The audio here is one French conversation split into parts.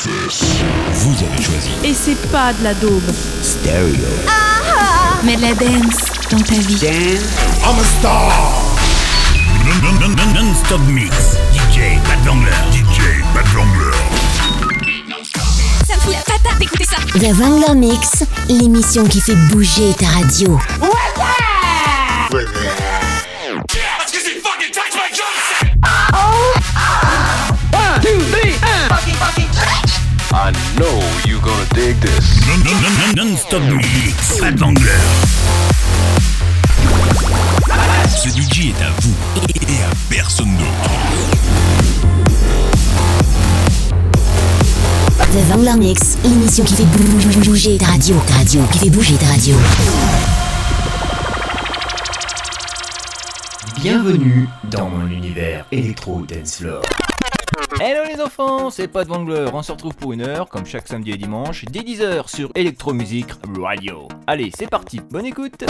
Vous avez choisi. Et c'est pas de la daube. Stereo. Mais de la dance dans ta vie. I'm a star. Non-stop mix. DJ Bad Vangler. DJ Bad Vangler. Ça me fout la patate d'écouter ça. The Wrangler Mix, l'émission qui fait bouger ta radio. I know you gonna dig this. Non-stop mix. Bad Vangler. Ce DJ est à vous et à personne d'autre. The Wrangler Mix, l'émission qui fait bou- bouger ta radio. Ta radio, qui fait bouger ta radio. Bienvenue dans mon univers électro dance floor. Hello les enfants, c'est Pat Wangler, on se retrouve pour une heure, comme chaque samedi et dimanche, dès 10h sur Electromusic Radio. Allez, c'est parti, bonne écoute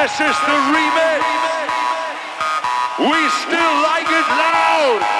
This is the remix. We still like it loud.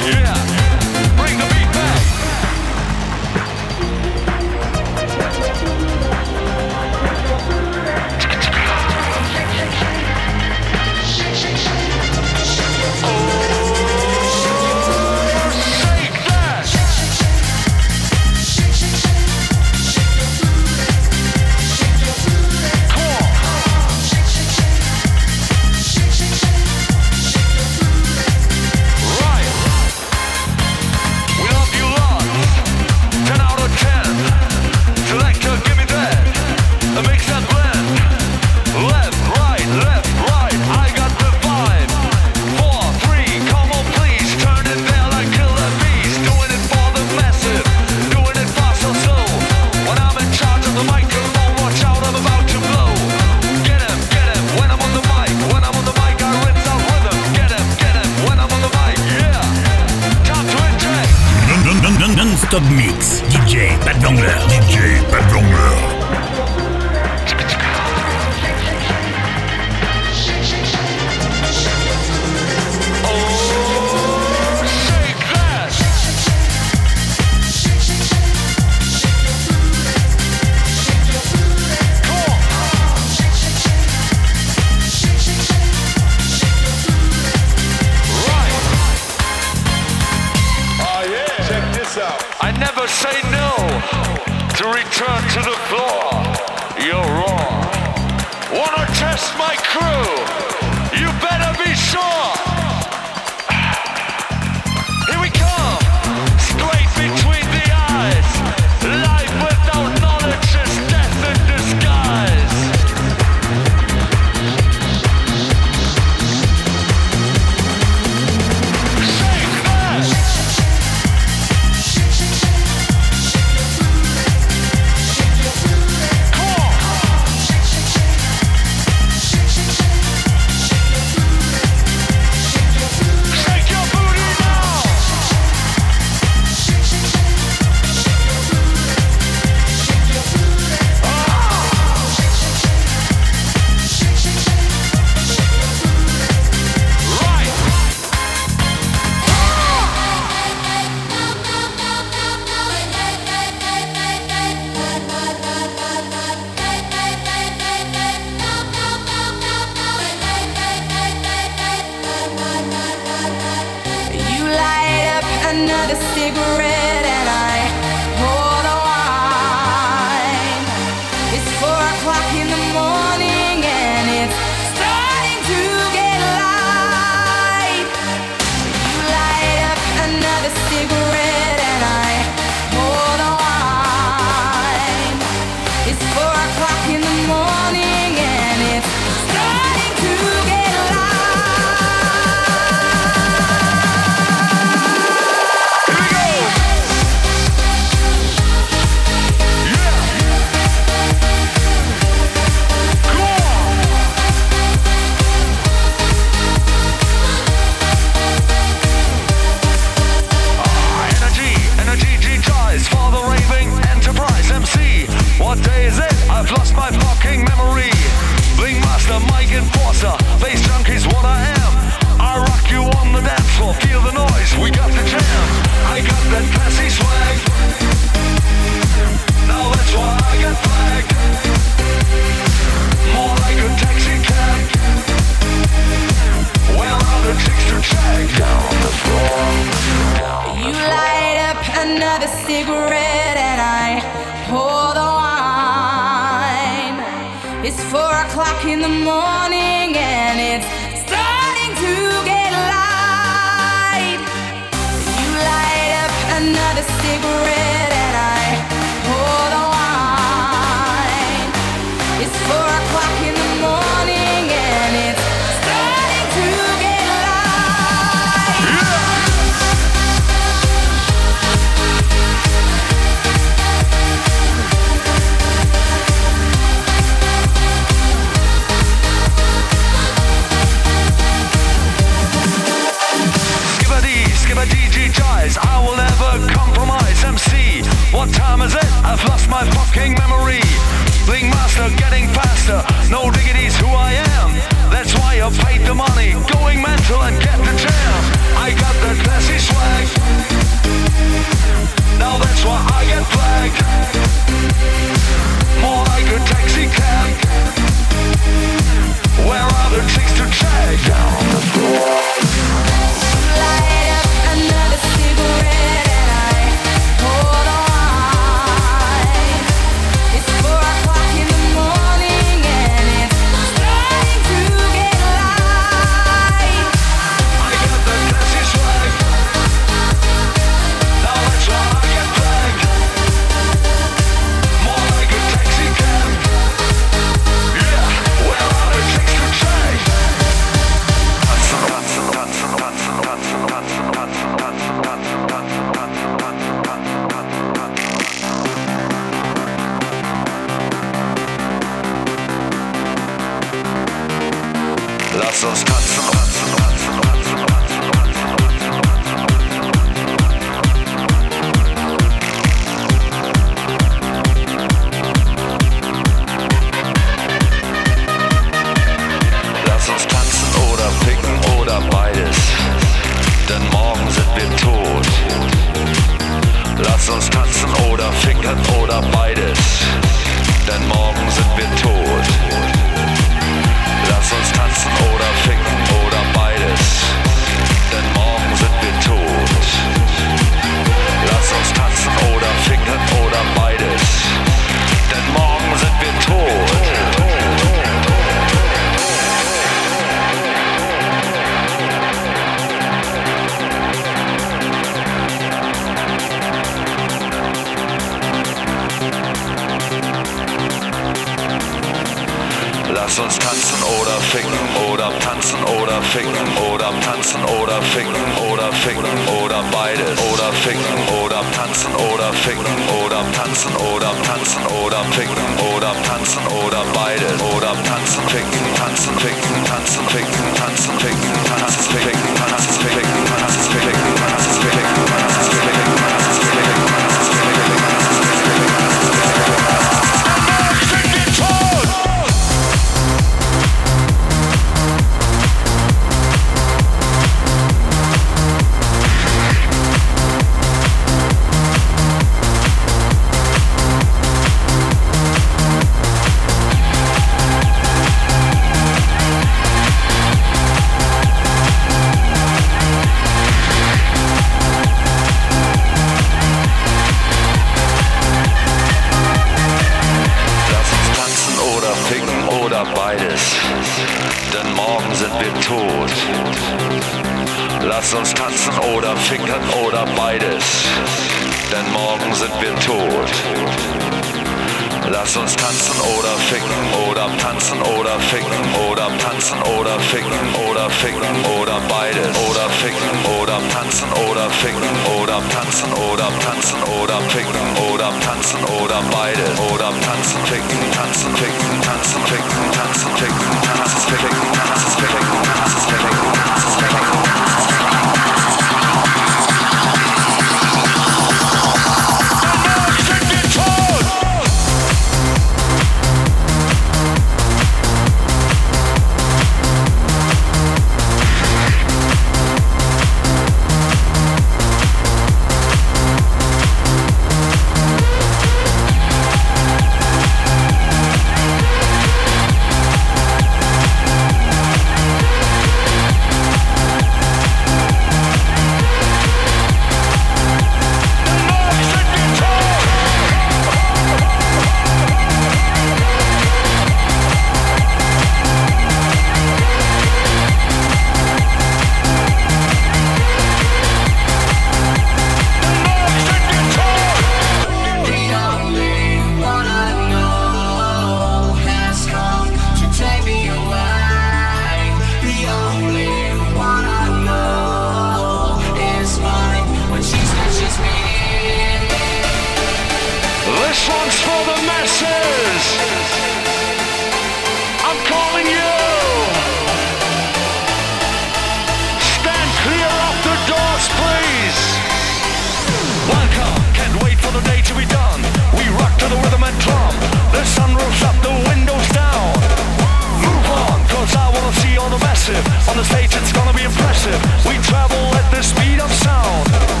On the stage, it's gonna be impressive. We travel at the speed of sound.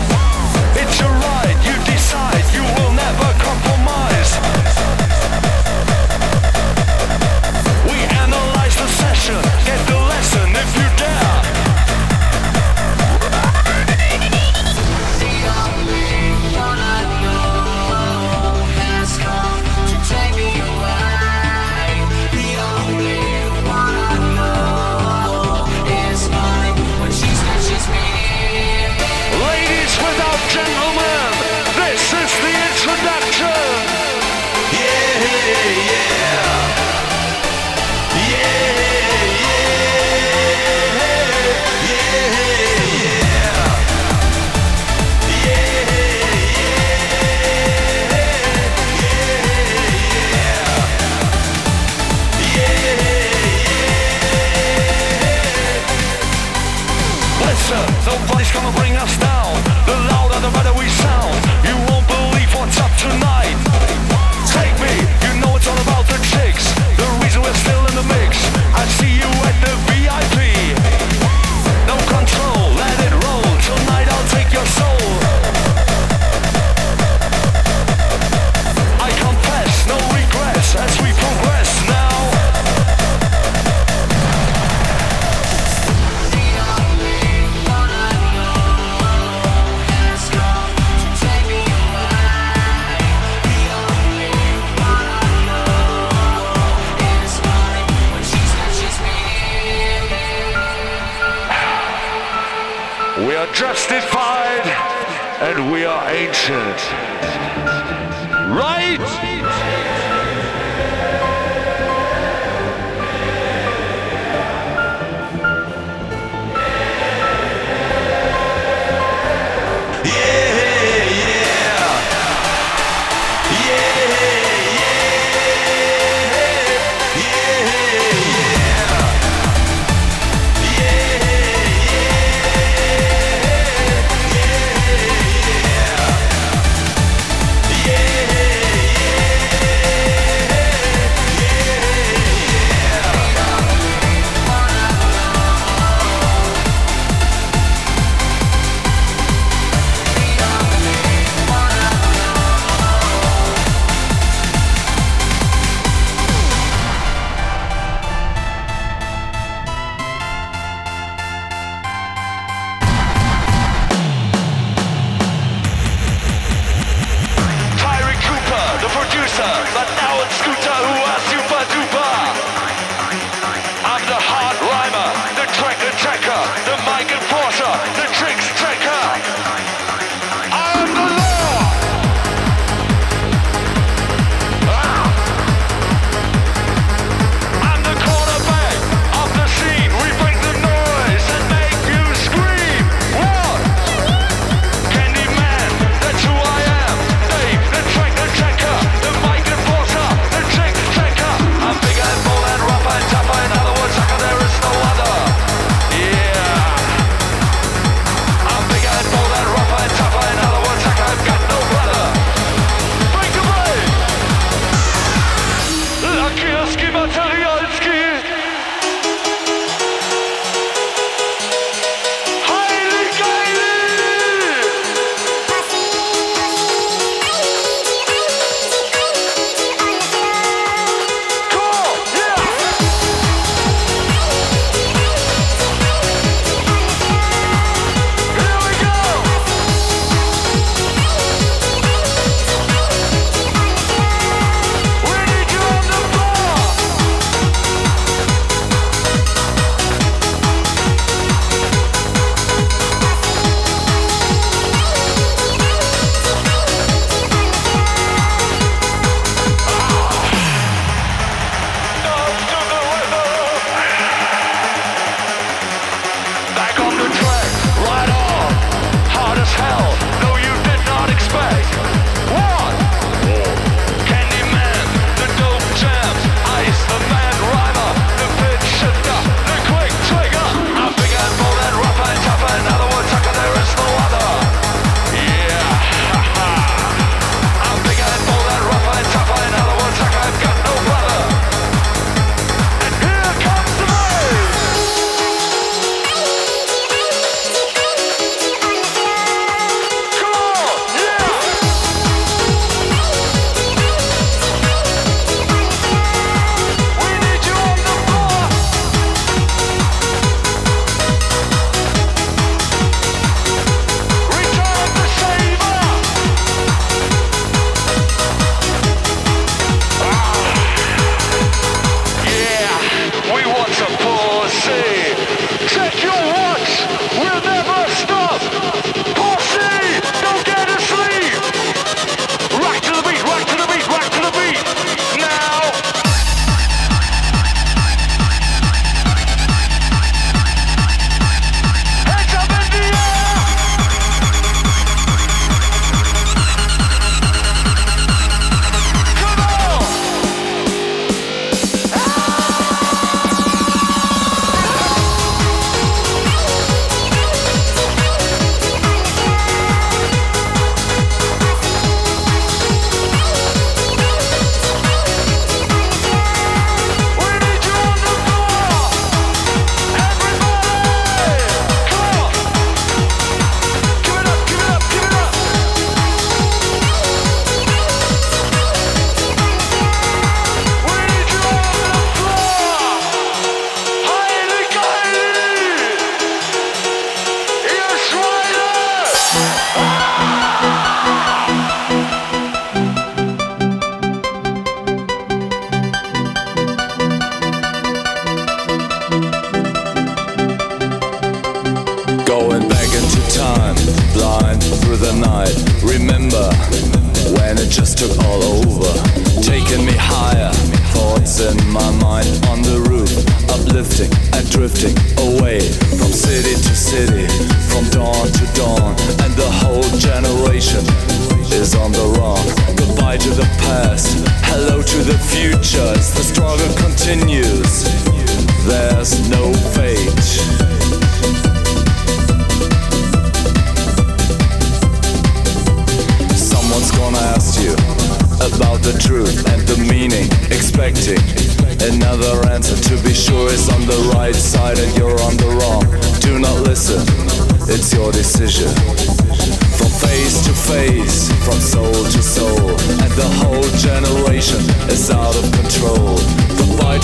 Texas.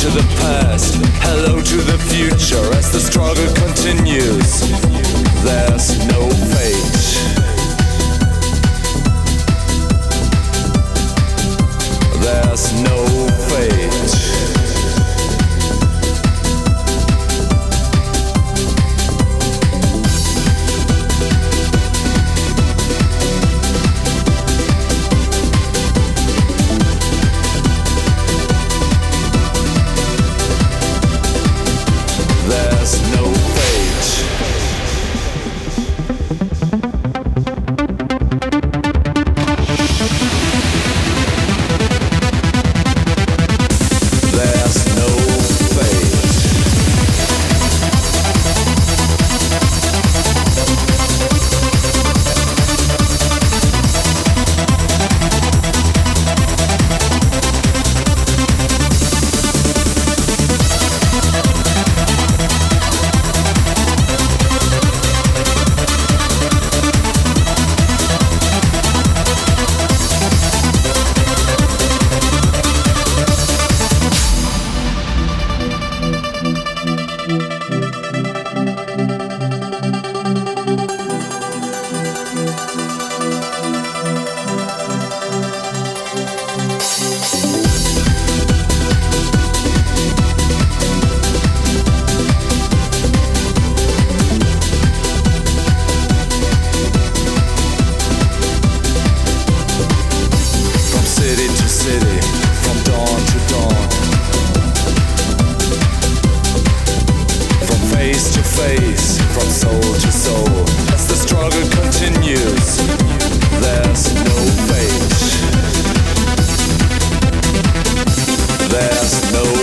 to the past, hello to the future as the struggle there's no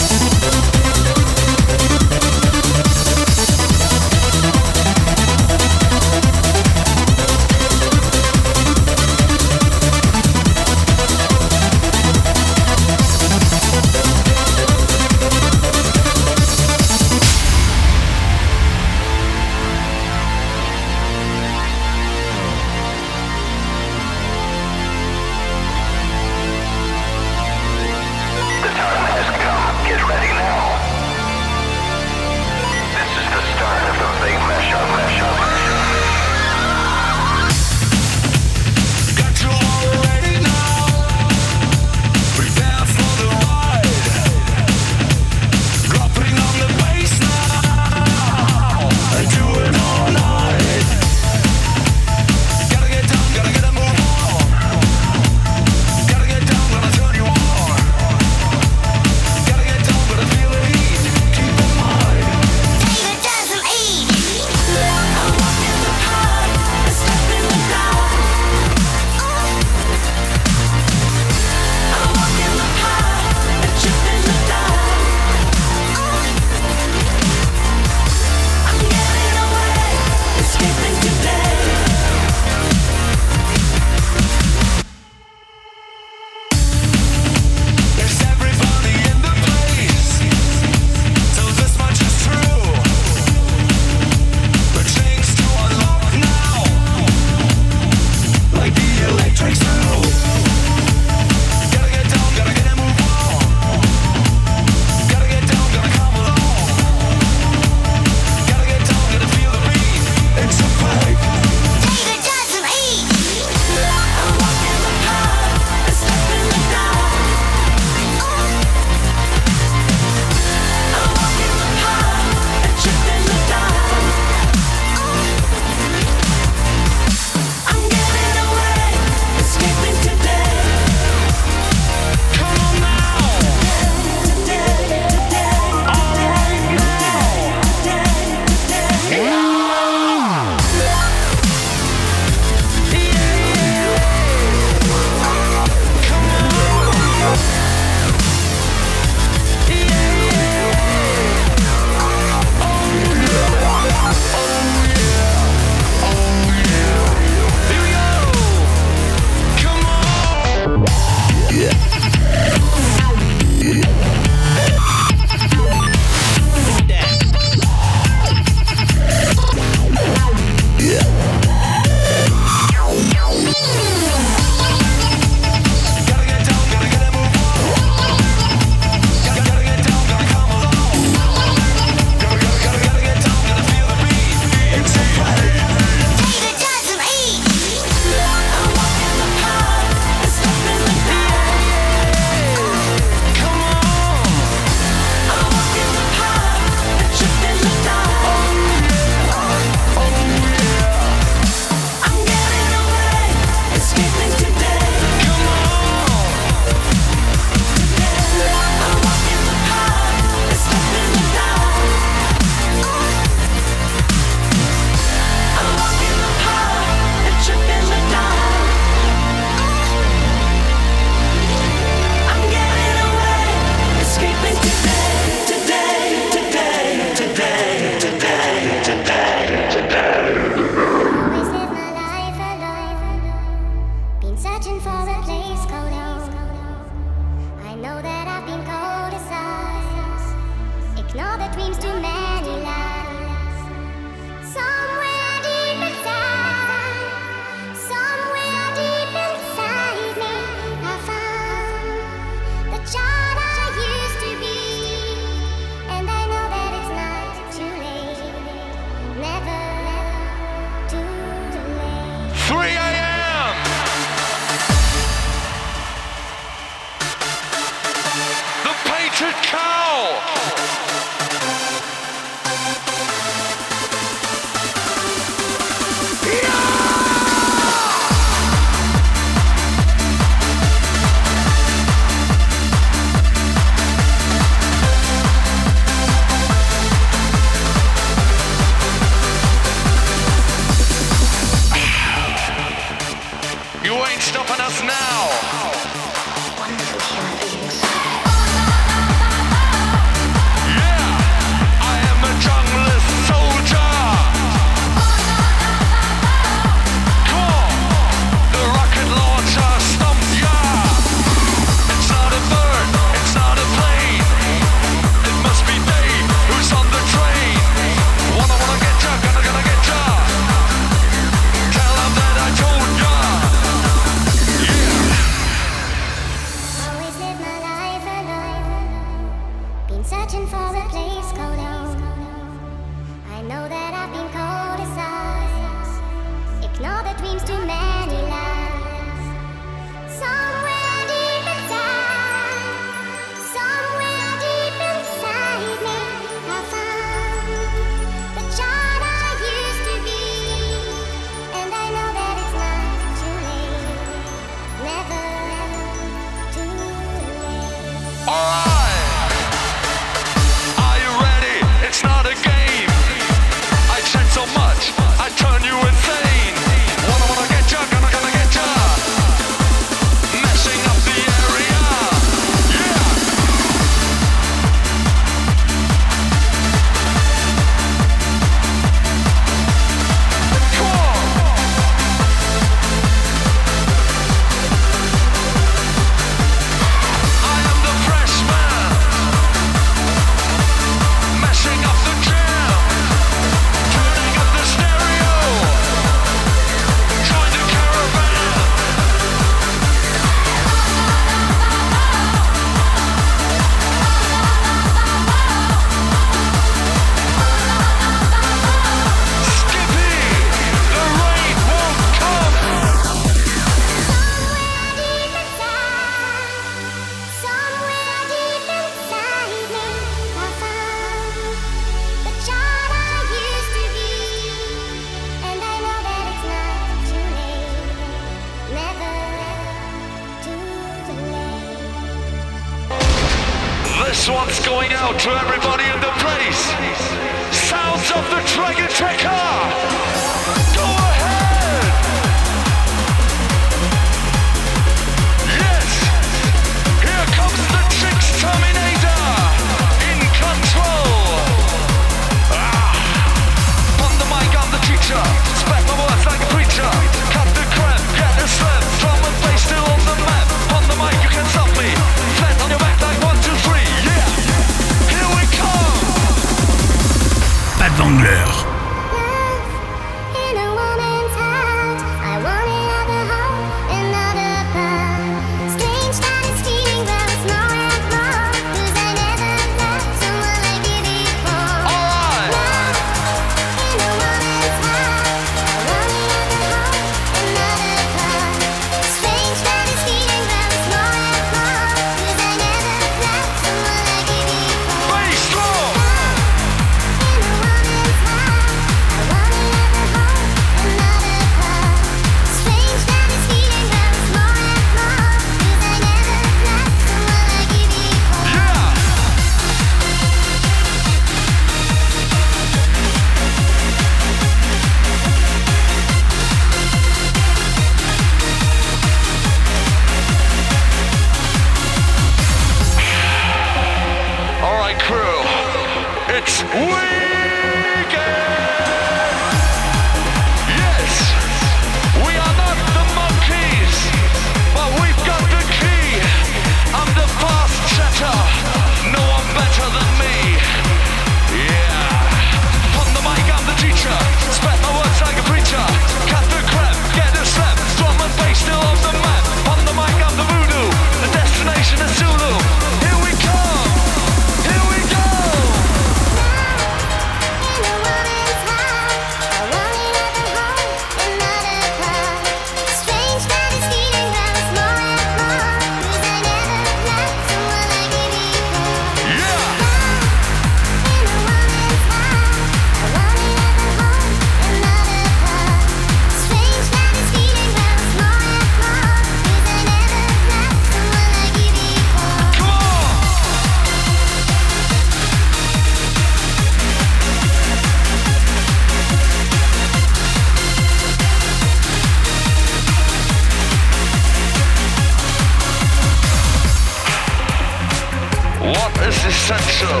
essential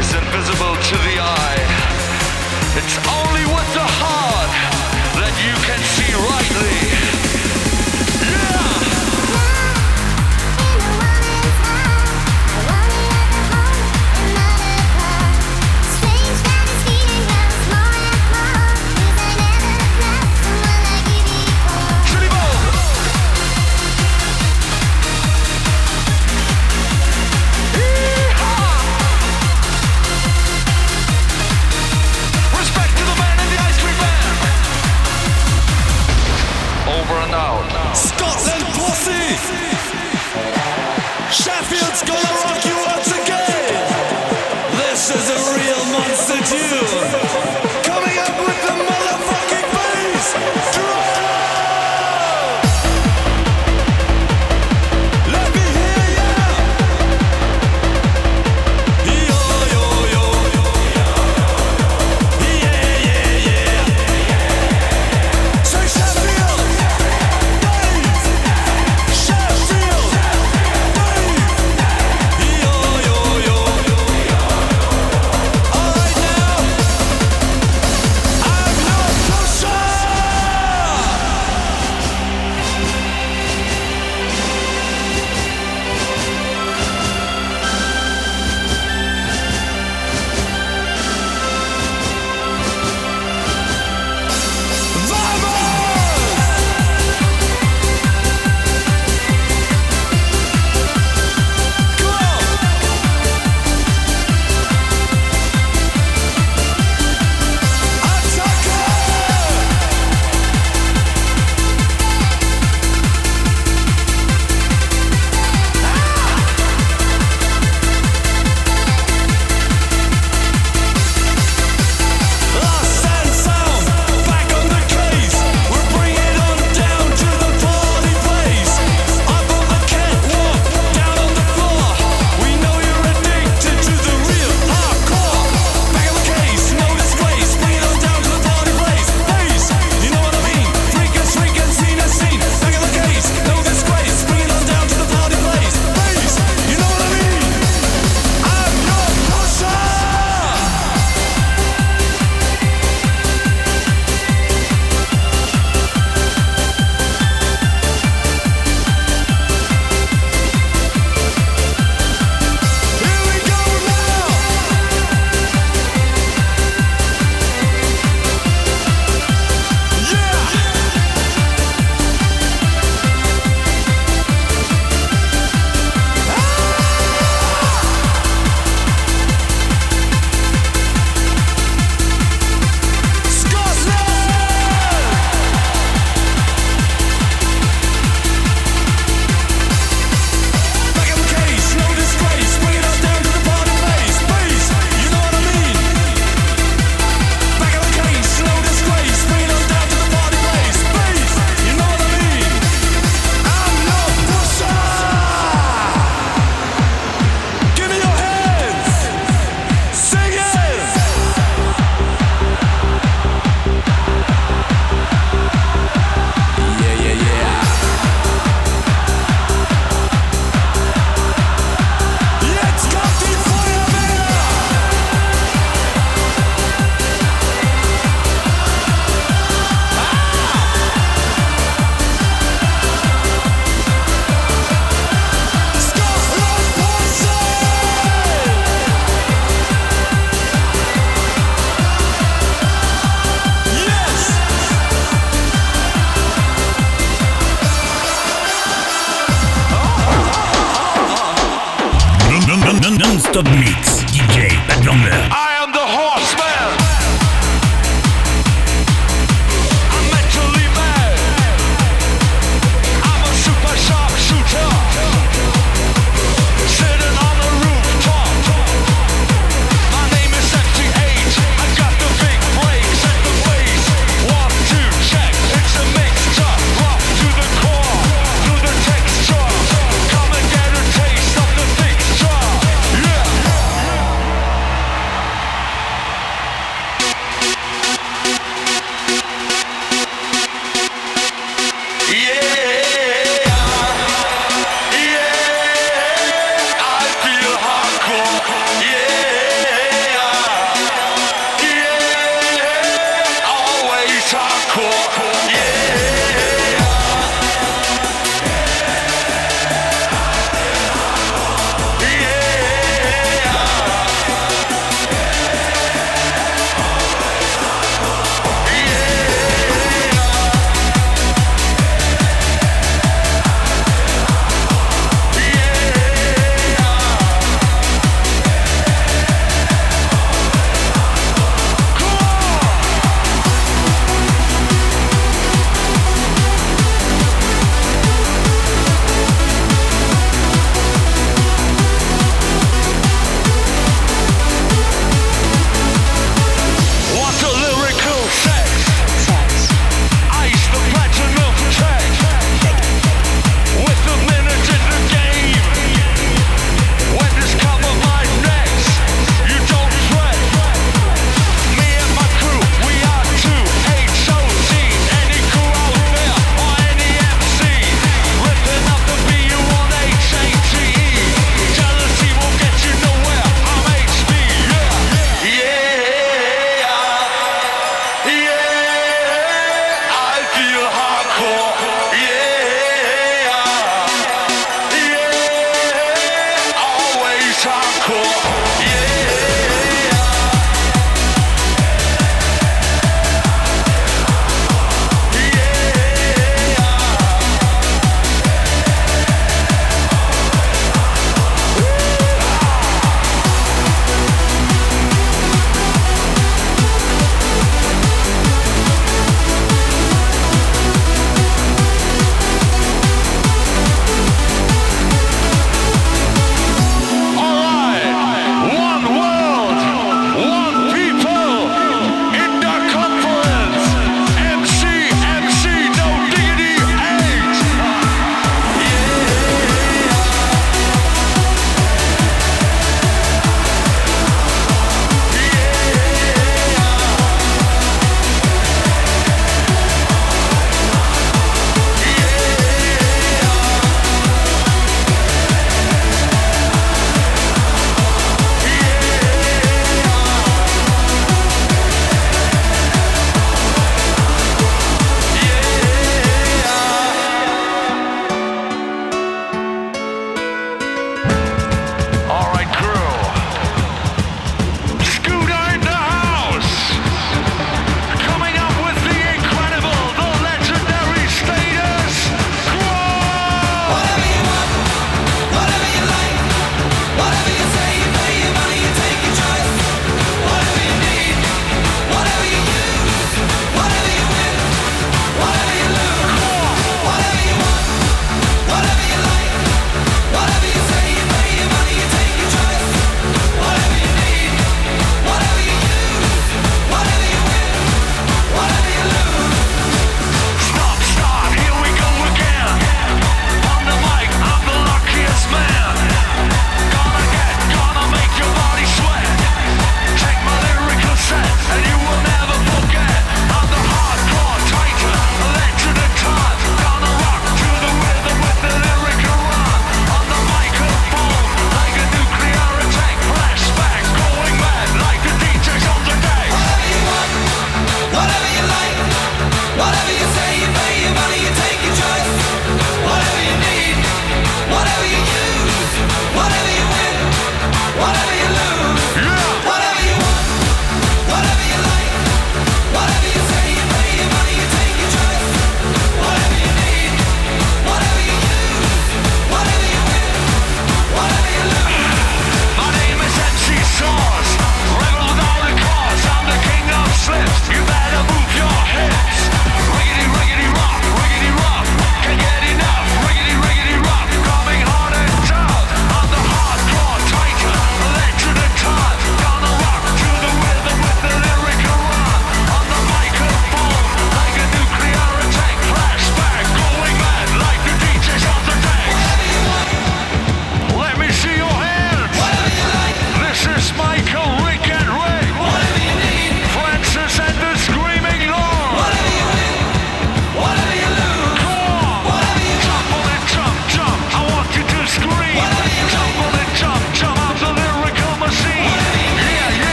is invisible to the eye. It's only with the heart that you can see rightly. Sheffield's gonna rock. Method Mix.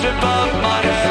above my head.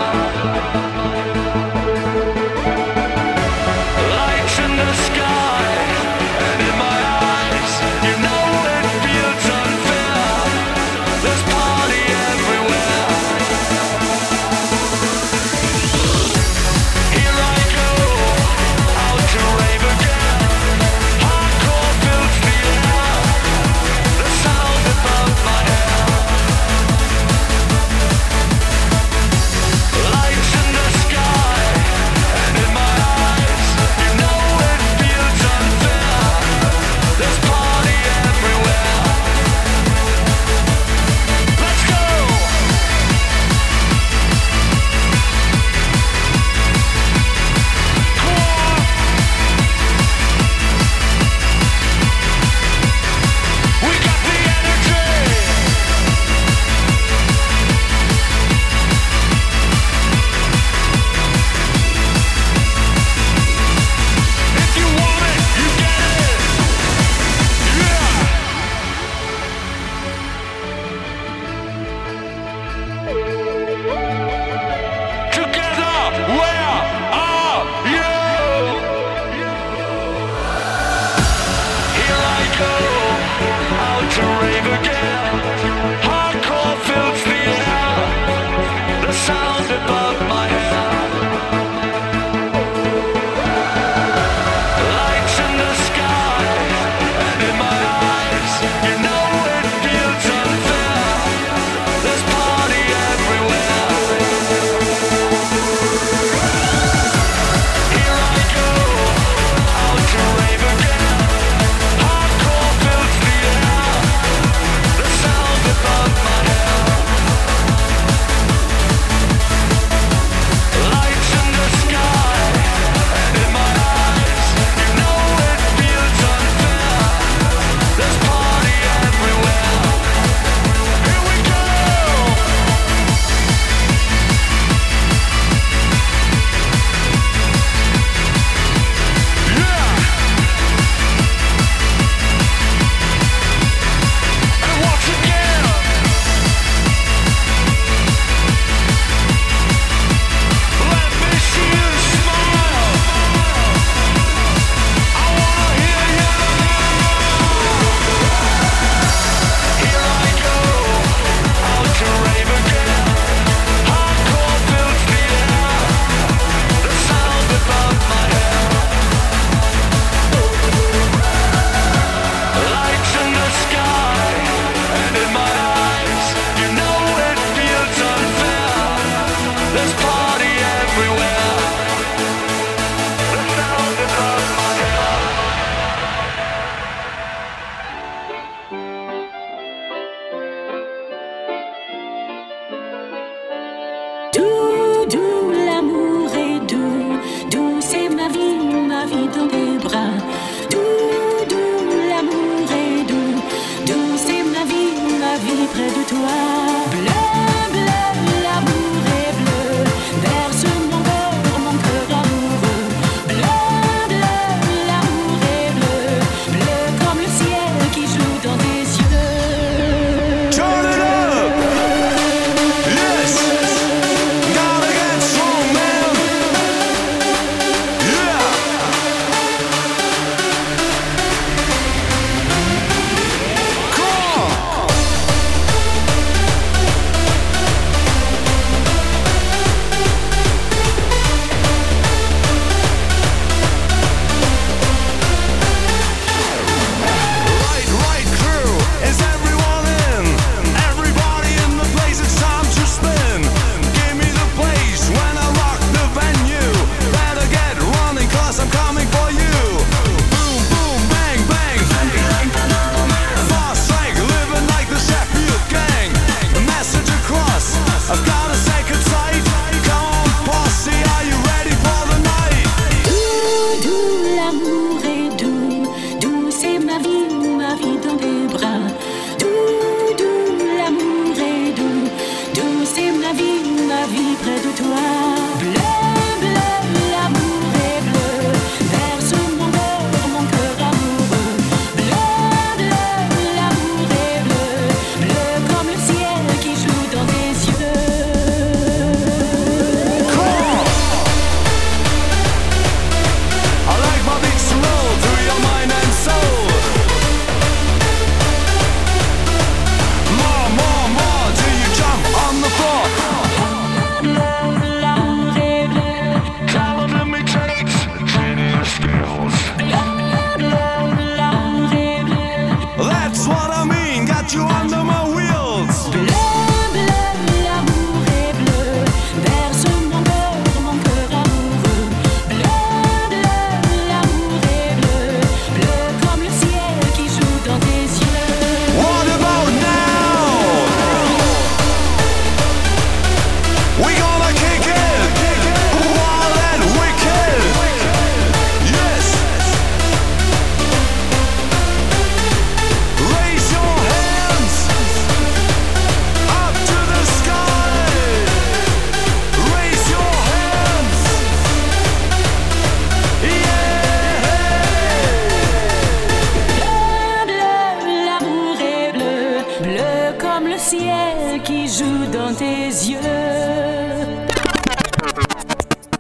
Joue dans tes yeux.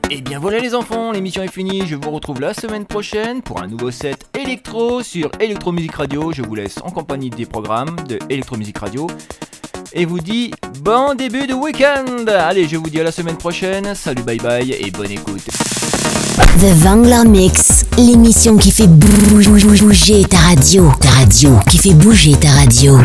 Et eh bien voilà les enfants, l'émission est finie, je vous retrouve la semaine prochaine pour un nouveau set électro sur Electromusic Radio. Je vous laisse en compagnie des programmes de Electromusic Radio et vous dis bon début de week-end. Allez, je vous dis à la semaine prochaine. Salut, bye bye et bonne écoute. The Vangler Mix, l'émission qui fait bouger ta radio, ta radio, qui fait bouger ta radio.